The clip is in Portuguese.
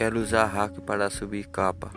Quero usar hack para subir capa.